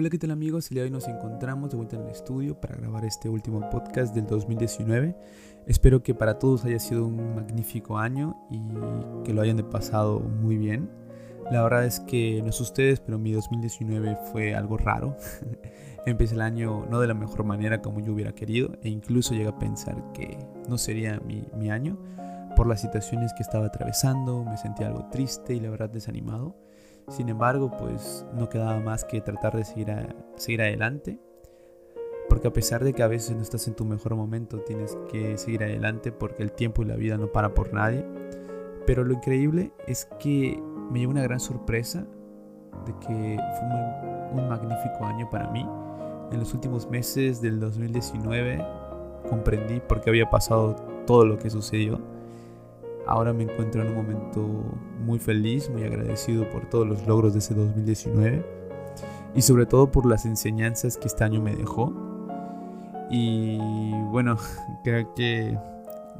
Hola, ¿qué tal amigos? El día de hoy nos encontramos de vuelta en el estudio para grabar este último podcast del 2019. Espero que para todos haya sido un magnífico año y que lo hayan pasado muy bien. La verdad es que no sé ustedes, pero mi 2019 fue algo raro. Empecé el año no de la mejor manera como yo hubiera querido e incluso llegué a pensar que no sería mi, mi año por las situaciones que estaba atravesando, me sentía algo triste y la verdad desanimado. Sin embargo, pues no quedaba más que tratar de seguir, seguir adelante. Porque a pesar de que a veces no estás en tu mejor momento, tienes que seguir adelante porque el tiempo y la vida no para por nadie. Pero lo increíble es que me llevó una gran sorpresa de que fue un magnífico año para mí. En los últimos meses del 2019 comprendí por qué había pasado todo lo que sucedió Ahora me encuentro en un momento muy feliz, muy agradecido por todos los logros de ese 2019 y sobre todo por las enseñanzas que este año me dejó. Y bueno, creo que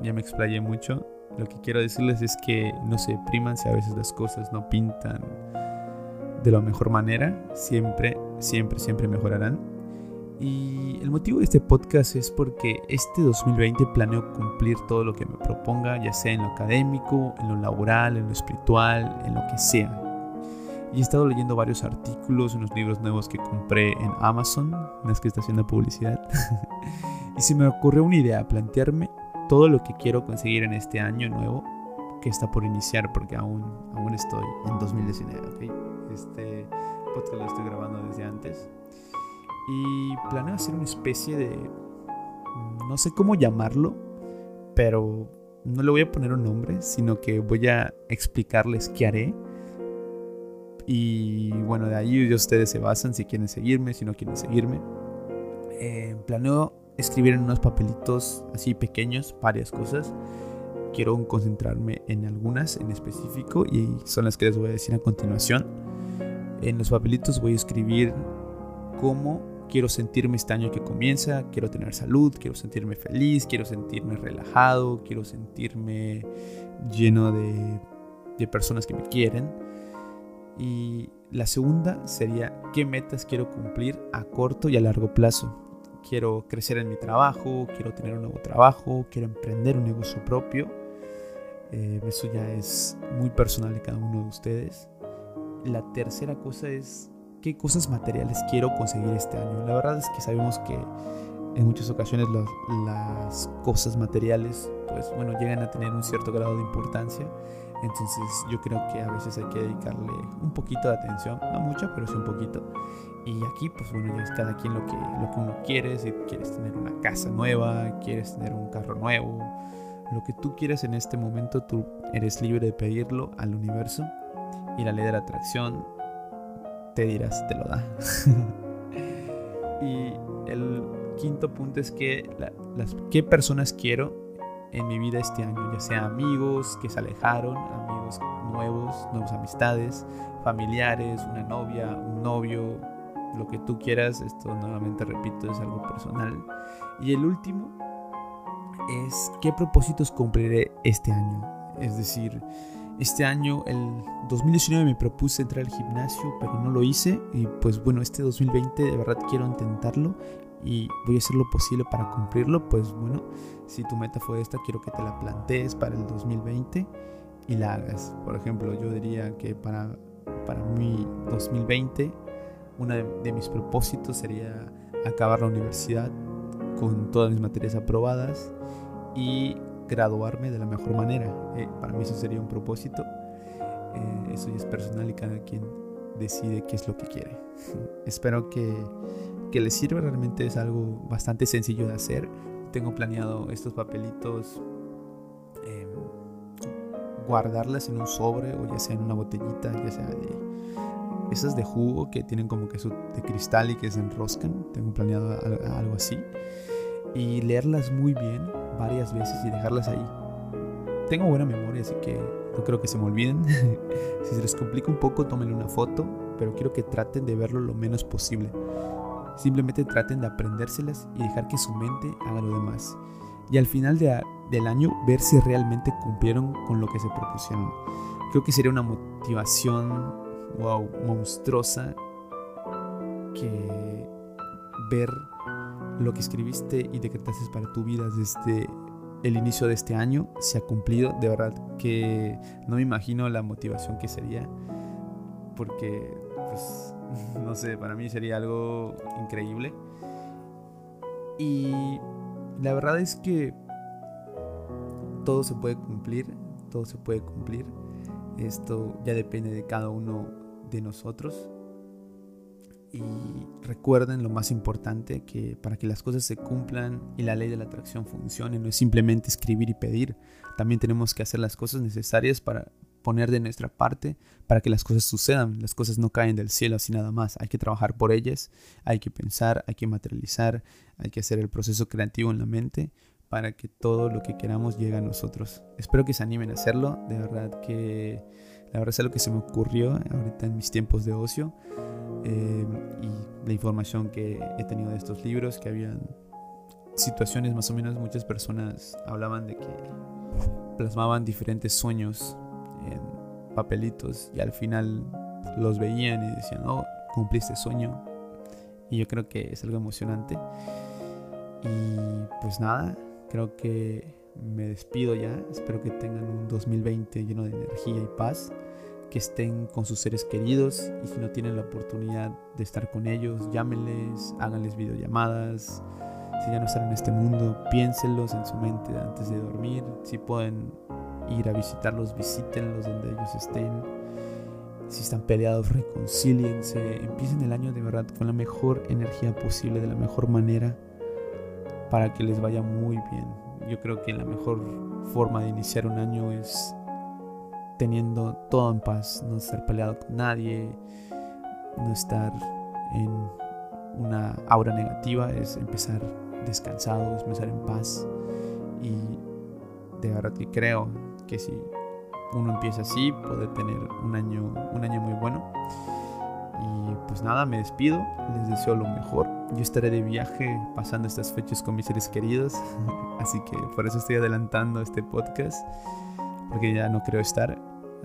ya me explayé mucho. Lo que quiero decirles es que no se depriman si a veces las cosas no pintan de la mejor manera. Siempre, siempre, siempre mejorarán. Y el motivo de este podcast es porque este 2020 planeo cumplir todo lo que me proponga, ya sea en lo académico, en lo laboral, en lo espiritual, en lo que sea. Y he estado leyendo varios artículos, unos libros nuevos que compré en Amazon, no es que está haciendo publicidad. y se me ocurrió una idea, plantearme todo lo que quiero conseguir en este año nuevo que está por iniciar, porque aún, aún estoy en 2019. Este podcast lo estoy grabando desde antes y planeo hacer una especie de... No sé cómo llamarlo, pero no le voy a poner un nombre, sino que voy a explicarles qué haré. Y bueno, de ahí ustedes se basan si quieren seguirme, si no quieren seguirme. Eh, planeo escribir en unos papelitos así pequeños varias cosas. Quiero concentrarme en algunas en específico y son las que les voy a decir a continuación. En los papelitos voy a escribir cómo quiero sentirme este año que comienza, quiero tener salud, quiero sentirme feliz, quiero sentirme relajado, quiero sentirme lleno de, personas que me quieren. Y la segunda sería qué metas quiero cumplir a corto y a largo plazo. Quiero crecer en mi trabajo, quiero tener un nuevo trabajo, quiero emprender un negocio propio. Eh, eso ya es muy personal de cada uno de ustedes. La tercera cosa es qué cosas materiales quiero conseguir este año. La verdad es que sabemos que en muchas ocasiones las, cosas materiales, pues bueno, llegan a tener un cierto grado de importancia. Entonces yo creo que a veces hay que dedicarle un poquito de atención, no mucho, pero sí un poquito. Y aquí, pues bueno, ya es cada quien lo que, lo que uno quiere, si quieres tener una casa nueva, quieres tener un carro nuevo, lo que tú quieras en este momento, tú eres libre de pedirlo al universo. Y la ley de la atracción te dirás, te lo da. y el quinto punto es que las, qué personas quiero en mi vida este año, ya sea amigos que se alejaron, amigos nuevos, nuevas amistades, familiares, una novia, un novio, lo que tú quieras, esto nuevamente repito, es algo personal. Y el último es qué propósitos cumpliré este año, es decir, este año, el 2019, me propuse entrar al gimnasio, pero no lo hice. Y pues bueno, este 2020 de verdad quiero intentarlo y voy a hacer lo posible para cumplirlo. Pues bueno, si tu meta fue esta, quiero que te la plantees para el 2020 y la hagas. Por ejemplo, yo diría que para, para mi 2020, uno de mis propósitos sería acabar la universidad con todas mis materias aprobadas y graduarme de la mejor manera. Eh, para mí eso sería un propósito. Eh, eso ya es personal y cada quien decide qué es lo que quiere. Espero que, que les sirva. Realmente es algo bastante sencillo de hacer. Tengo planeado estos papelitos em, guardarlas en un sobre o ya sea en una botellita, ya sea de esas de jugo que tienen como que su de cristal y que se enroscan. Tengo planeado algo así. Y leerlas muy bien varias veces y dejarlas ahí. Tengo buena memoria, así que no creo que se me olviden. si se les complica un poco, tómenle una foto, pero quiero que traten de verlo lo menos posible. Simplemente traten de aprendérselas y dejar que su mente haga lo demás. Y al final del año ver si realmente cumplieron con lo que se propusieron. Creo que sería una motivación, wow, monstruosa que ver lo que escribiste y decretaste para tu vida desde el inicio de este año se ha cumplido. De verdad que no me imagino la motivación que sería. Porque, pues, no sé, para mí sería algo increíble. Y la verdad es que todo se puede cumplir, todo se puede cumplir. Esto ya depende de cada uno de nosotros. Y recuerden lo más importante, que para que las cosas se cumplan y la ley de la atracción funcione, no es simplemente escribir y pedir, también tenemos que hacer las cosas necesarias para poner de nuestra parte para que las cosas sucedan. Las cosas no caen del cielo así nada más. Hay que trabajar por ellas, hay que pensar, hay que materializar, hay que hacer el proceso creativo en la mente para que todo lo que queramos llegue a nosotros. Espero que se animen a hacerlo. De verdad que la verdad es algo que se me ocurrió ahorita en mis tiempos de ocio. Eh, y la información que he tenido de estos libros, que habían situaciones más o menos, muchas personas hablaban de que plasmaban diferentes sueños en papelitos y al final los veían y decían, oh, cumpliste sueño. Y yo creo que es algo emocionante. Y pues nada, creo que me despido ya. Espero que tengan un 2020 lleno de energía y paz que estén con sus seres queridos y si no tienen la oportunidad de estar con ellos, llámenles, háganles videollamadas. Si ya no están en este mundo, piénsenlos en su mente antes de dormir. Si pueden ir a visitarlos, visítenlos donde ellos estén. Si están peleados, reconcíliense. Empiecen el año de verdad con la mejor energía posible, de la mejor manera, para que les vaya muy bien. Yo creo que la mejor forma de iniciar un año es teniendo todo en paz, no estar peleado con nadie, no estar en una aura negativa, es empezar descansado, es empezar en paz. Y de verdad que creo que si uno empieza así, puede tener un año, un año muy bueno. Y pues nada, me despido, les deseo lo mejor. Yo estaré de viaje pasando estas fechas con mis seres queridos, así que por eso estoy adelantando este podcast, porque ya no creo estar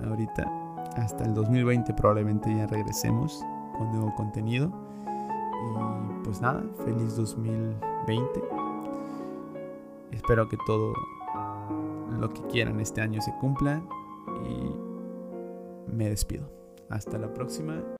ahorita. Hasta el 2020 probablemente ya regresemos con nuevo contenido. Y pues nada, feliz 2020. Espero que todo lo que quieran este año se cumpla y me despido. Hasta la próxima.